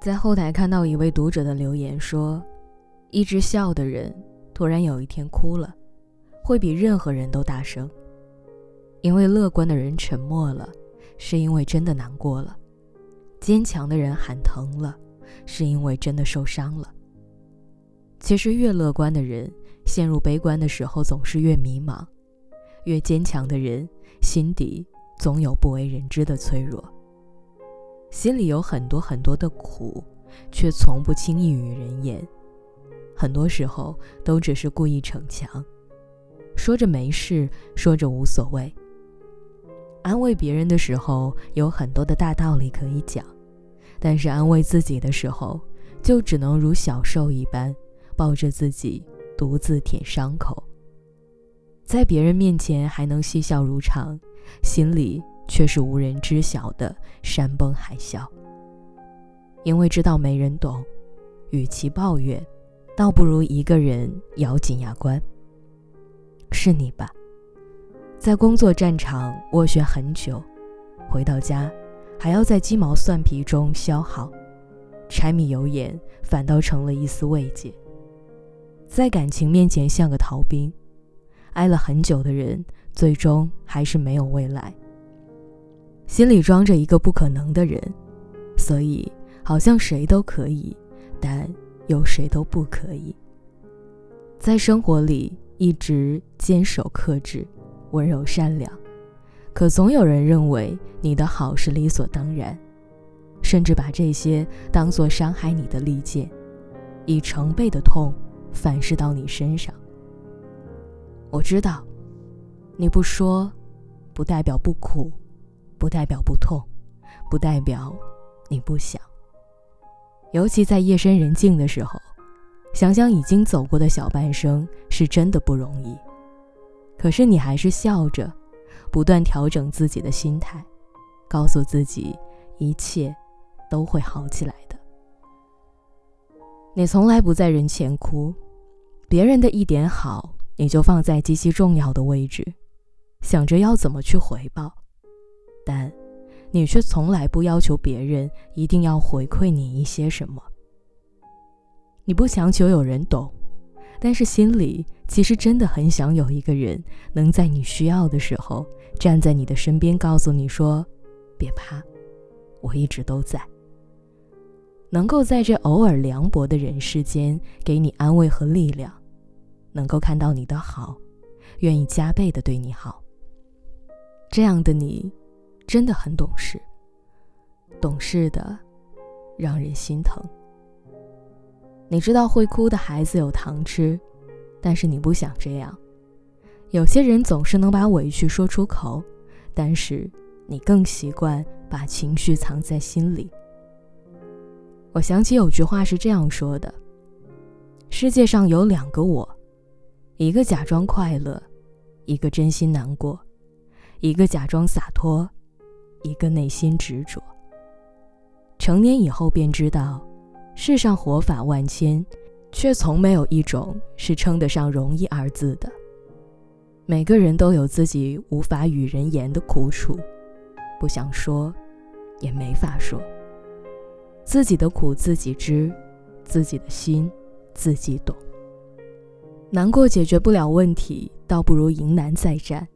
在后台看到一位读者的留言说：“一直笑的人，突然有一天哭了，会比任何人都大声。因为乐观的人沉默了，是因为真的难过了；坚强的人喊疼了，是因为真的受伤了。其实，越乐观的人，陷入悲观的时候总是越迷茫；越坚强的人，心底总有不为人知的脆弱。”心里有很多很多的苦，却从不轻易与人言。很多时候都只是故意逞强，说着没事，说着无所谓。安慰别人的时候有很多的大道理可以讲，但是安慰自己的时候，就只能如小兽一般，抱着自己独自舔伤口。在别人面前还能嬉笑如常，心里。却是无人知晓的山崩海啸。因为知道没人懂，与其抱怨，倒不如一个人咬紧牙关。是你吧？在工作战场斡旋很久，回到家，还要在鸡毛蒜皮中消耗，柴米油盐反倒成了一丝慰藉。在感情面前像个逃兵，爱了很久的人，最终还是没有未来。心里装着一个不可能的人，所以好像谁都可以，但又谁都不可以。在生活里一直坚守克制、温柔善良，可总有人认为你的好是理所当然，甚至把这些当做伤害你的利剑，以成倍的痛反噬到你身上。我知道，你不说，不代表不苦。不代表不痛，不代表你不想。尤其在夜深人静的时候，想想已经走过的小半生，是真的不容易。可是你还是笑着，不断调整自己的心态，告诉自己一切都会好起来的。你从来不在人前哭，别人的一点好，你就放在极其重要的位置，想着要怎么去回报。但，你却从来不要求别人一定要回馈你一些什么。你不强求有人懂，但是心里其实真的很想有一个人能在你需要的时候站在你的身边，告诉你说：“别怕，我一直都在。”能够在这偶尔凉薄的人世间给你安慰和力量，能够看到你的好，愿意加倍的对你好。这样的你。真的很懂事，懂事的让人心疼。你知道会哭的孩子有糖吃，但是你不想这样。有些人总是能把委屈说出口，但是你更习惯把情绪藏在心里。我想起有句话是这样说的：世界上有两个我，一个假装快乐，一个真心难过；一个假装洒脱。一个内心执着。成年以后便知道，世上活法万千，却从没有一种是称得上容易二字的。每个人都有自己无法与人言的苦楚，不想说，也没法说。自己的苦自己知，自己的心自己懂。难过解决不了问题，倒不如迎难再战。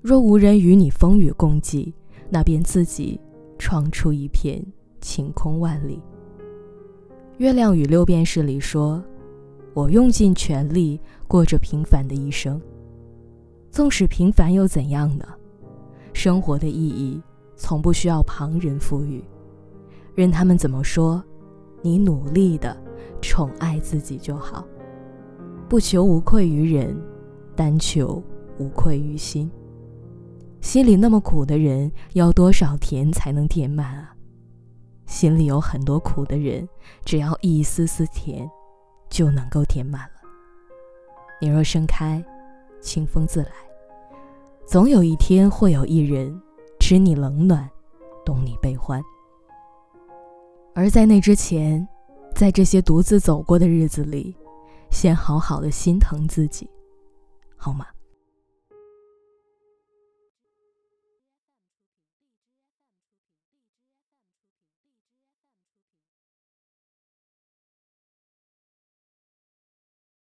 若无人与你风雨共济。那便自己闯出一片晴空万里。月亮与六便士里说：“我用尽全力过着平凡的一生。纵使平凡又怎样呢？生活的意义从不需要旁人赋予，任他们怎么说，你努力的宠爱自己就好，不求无愧于人，单求无愧于心。”心里那么苦的人，要多少甜才能填满啊？心里有很多苦的人，只要一丝丝甜，就能够填满了。你若盛开，清风自来。总有一天，会有一人知你冷暖，懂你悲欢。而在那之前，在这些独自走过的日子里，先好好的心疼自己，好吗？